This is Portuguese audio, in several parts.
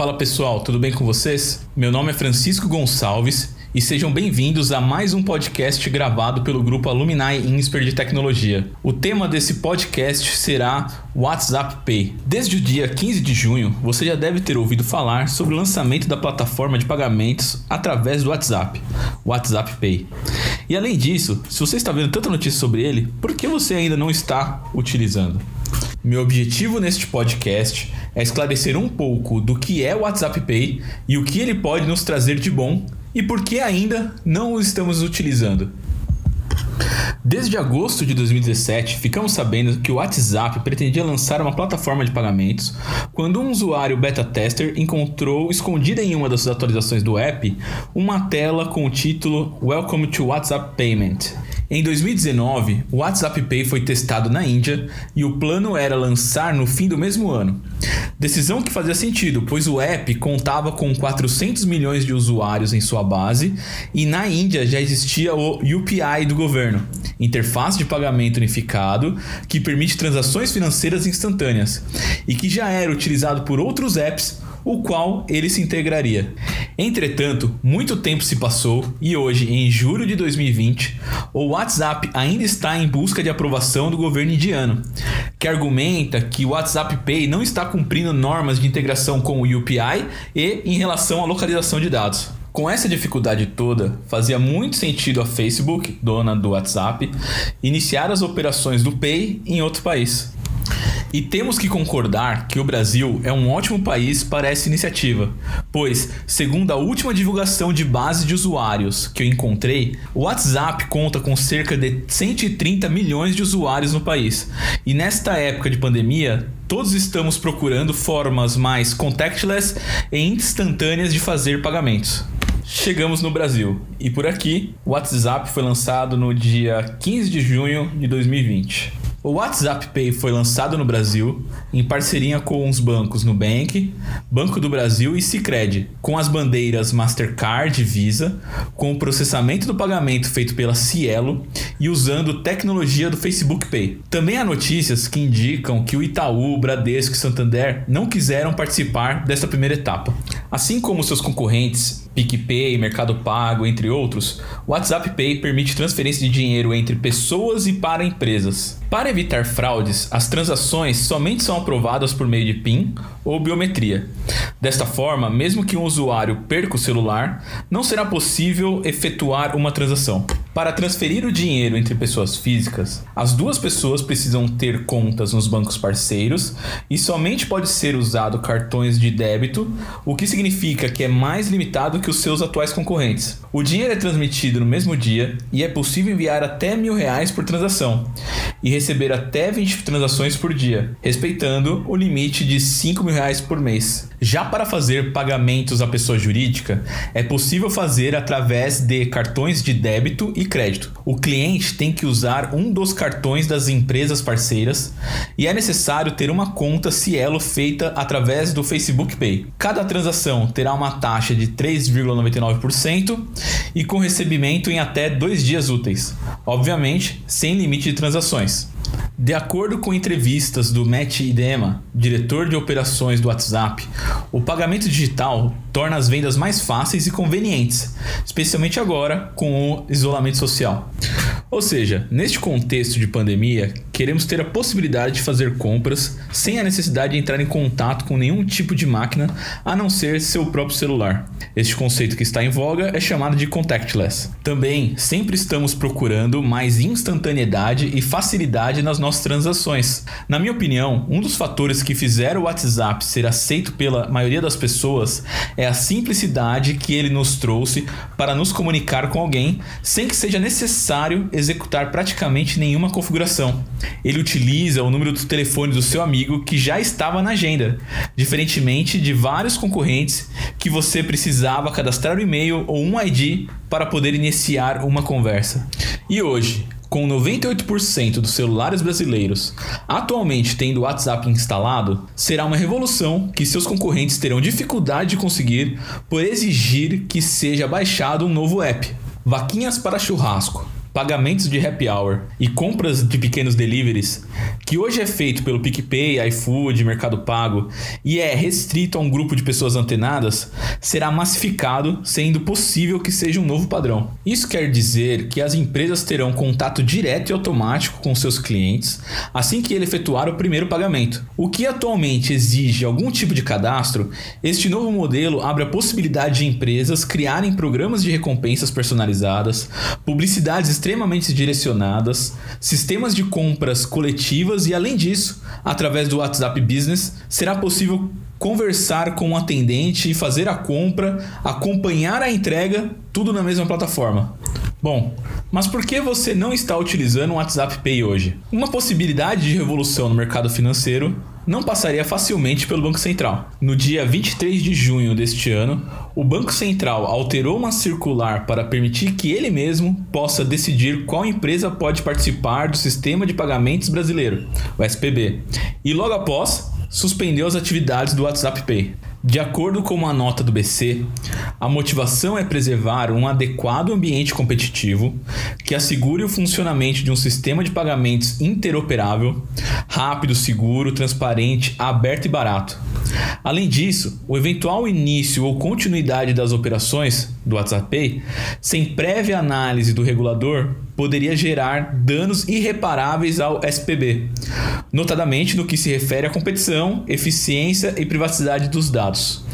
Fala pessoal, tudo bem com vocês? Meu nome é Francisco Gonçalves e sejam bem-vindos a mais um podcast gravado pelo grupo Alumni Insper de Tecnologia. O tema desse podcast será WhatsApp Pay. Desde o dia 15 de junho, você já deve ter ouvido falar sobre o lançamento da plataforma de pagamentos através do WhatsApp, WhatsApp Pay. E além disso, se você está vendo tanta notícia sobre ele, por que você ainda não está utilizando? Meu objetivo neste podcast é esclarecer um pouco do que é o WhatsApp Pay e o que ele pode nos trazer de bom e por que ainda não o estamos utilizando. Desde agosto de 2017, ficamos sabendo que o WhatsApp pretendia lançar uma plataforma de pagamentos quando um usuário beta tester encontrou escondida em uma das atualizações do app uma tela com o título Welcome to WhatsApp Payment em 2019, o WhatsApp Pay foi testado na Índia e o plano era lançar no fim do mesmo ano. Decisão que fazia sentido, pois o app contava com 400 milhões de usuários em sua base e na Índia já existia o UPI do governo, interface de pagamento unificado que permite transações financeiras instantâneas e que já era utilizado por outros apps o qual ele se integraria. Entretanto, muito tempo se passou e hoje, em julho de 2020, o WhatsApp ainda está em busca de aprovação do governo indiano, que argumenta que o WhatsApp Pay não está cumprindo normas de integração com o UPI e em relação à localização de dados. Com essa dificuldade toda, fazia muito sentido a Facebook, dona do WhatsApp, iniciar as operações do Pay em outro país. E temos que concordar que o Brasil é um ótimo país para essa iniciativa, pois, segundo a última divulgação de base de usuários que eu encontrei, o WhatsApp conta com cerca de 130 milhões de usuários no país. E nesta época de pandemia, todos estamos procurando formas mais contactless e instantâneas de fazer pagamentos. Chegamos no Brasil e por aqui o WhatsApp foi lançado no dia 15 de junho de 2020. O WhatsApp Pay foi lançado no Brasil em parceria com os bancos Nubank, Banco do Brasil e Sicredi, com as bandeiras Mastercard e Visa, com o processamento do pagamento feito pela Cielo e usando tecnologia do Facebook Pay. Também há notícias que indicam que o Itaú, Bradesco e Santander não quiseram participar desta primeira etapa. Assim como seus concorrentes PicPay, Mercado Pago, entre outros, o WhatsApp Pay permite transferência de dinheiro entre pessoas e para empresas. Para evitar fraudes, as transações somente são aprovadas por meio de PIN ou biometria. Desta forma, mesmo que um usuário perca o celular, não será possível efetuar uma transação. Para transferir o dinheiro entre pessoas físicas, as duas pessoas precisam ter contas nos bancos parceiros e somente pode ser usado cartões de débito, o que significa que é mais limitado que os seus atuais concorrentes. O dinheiro é transmitido no mesmo dia e é possível enviar até mil reais por transação e receber até 20 transações por dia, respeitando o limite de 5 mil reais por mês. Já para fazer pagamentos à pessoa jurídica, é possível fazer através de cartões de débito e crédito. O cliente tem que usar um dos cartões das empresas parceiras e é necessário ter uma conta Cielo feita através do Facebook Pay. Cada transação terá uma taxa de 3,99% e com recebimento em até dois dias úteis, obviamente sem limite de transações. De acordo com entrevistas do Matt Idema, diretor de operações do WhatsApp, o pagamento digital torna as vendas mais fáceis e convenientes, especialmente agora com o isolamento social. Ou seja, neste contexto de pandemia, queremos ter a possibilidade de fazer compras sem a necessidade de entrar em contato com nenhum tipo de máquina a não ser seu próprio celular. Este conceito que está em voga é chamado de contactless. Também sempre estamos procurando mais instantaneidade e facilidade nas nossas transações. Na minha opinião, um dos fatores que fizeram o WhatsApp ser aceito pela maioria das pessoas é a simplicidade que ele nos trouxe para nos comunicar com alguém sem que seja necessário executar praticamente nenhuma configuração. Ele utiliza o número do telefone do seu amigo que já estava na agenda, diferentemente de vários concorrentes que você precisava cadastrar o um e-mail ou um ID para poder iniciar uma conversa. E hoje, com 98% dos celulares brasileiros atualmente tendo o WhatsApp instalado, será uma revolução que seus concorrentes terão dificuldade de conseguir por exigir que seja baixado um novo app. Vaquinhas para churrasco. Pagamentos de happy hour e compras de pequenos deliveries, que hoje é feito pelo PicPay, iFood, Mercado Pago e é restrito a um grupo de pessoas antenadas, será massificado, sendo possível que seja um novo padrão. Isso quer dizer que as empresas terão contato direto e automático com seus clientes assim que ele efetuar o primeiro pagamento. O que atualmente exige algum tipo de cadastro, este novo modelo abre a possibilidade de empresas criarem programas de recompensas personalizadas, publicidades extremamente direcionadas, sistemas de compras coletivas e, além disso, através do WhatsApp Business, será possível conversar com o um atendente e fazer a compra, acompanhar a entrega, tudo na mesma plataforma. Bom, mas por que você não está utilizando o WhatsApp Pay hoje? Uma possibilidade de revolução no mercado financeiro não passaria facilmente pelo Banco Central. No dia 23 de junho deste ano, o Banco Central alterou uma circular para permitir que ele mesmo possa decidir qual empresa pode participar do sistema de pagamentos brasileiro, o SPB, e logo após suspendeu as atividades do WhatsApp Pay. De acordo com uma nota do BC, a motivação é preservar um adequado ambiente competitivo que assegure o funcionamento de um sistema de pagamentos interoperável, rápido, seguro, transparente, aberto e barato. Além disso, o eventual início ou continuidade das operações do WhatsApp Pay, sem prévia análise do regulador, poderia gerar danos irreparáveis ao SPB, notadamente no que se refere à competição, eficiência e privacidade dos dados.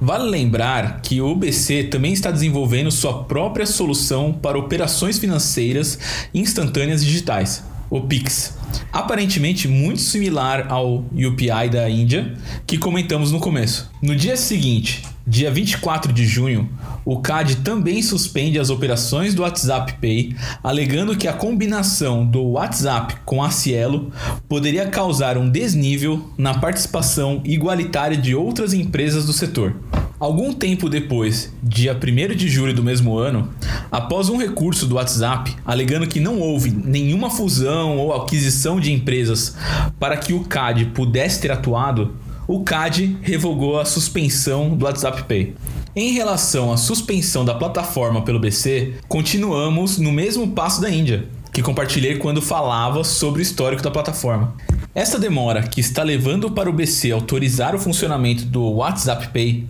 Vale lembrar que o BC também está desenvolvendo sua própria solução para operações financeiras instantâneas digitais, o Pix. Aparentemente muito similar ao UPI da Índia, que comentamos no começo. No dia seguinte, dia 24 de junho, o CAD também suspende as operações do WhatsApp Pay, alegando que a combinação do WhatsApp com a Cielo poderia causar um desnível na participação igualitária de outras empresas do setor. Algum tempo depois, dia 1 de julho do mesmo ano, após um recurso do WhatsApp alegando que não houve nenhuma fusão ou aquisição de empresas para que o CAD pudesse ter atuado, o CAD revogou a suspensão do WhatsApp Pay. Em relação à suspensão da plataforma pelo BC, continuamos no mesmo passo da Índia, que compartilhei quando falava sobre o histórico da plataforma. Essa demora que está levando para o BC autorizar o funcionamento do WhatsApp Pay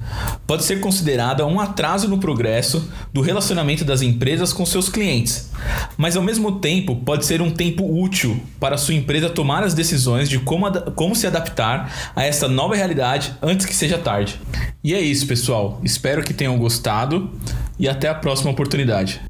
pode ser considerada um atraso no progresso do relacionamento das empresas com seus clientes, mas ao mesmo tempo pode ser um tempo útil para sua empresa tomar as decisões de como, como se adaptar a essa nova realidade antes que seja tarde. E é isso, pessoal. Espero que tenham gostado e até a próxima oportunidade.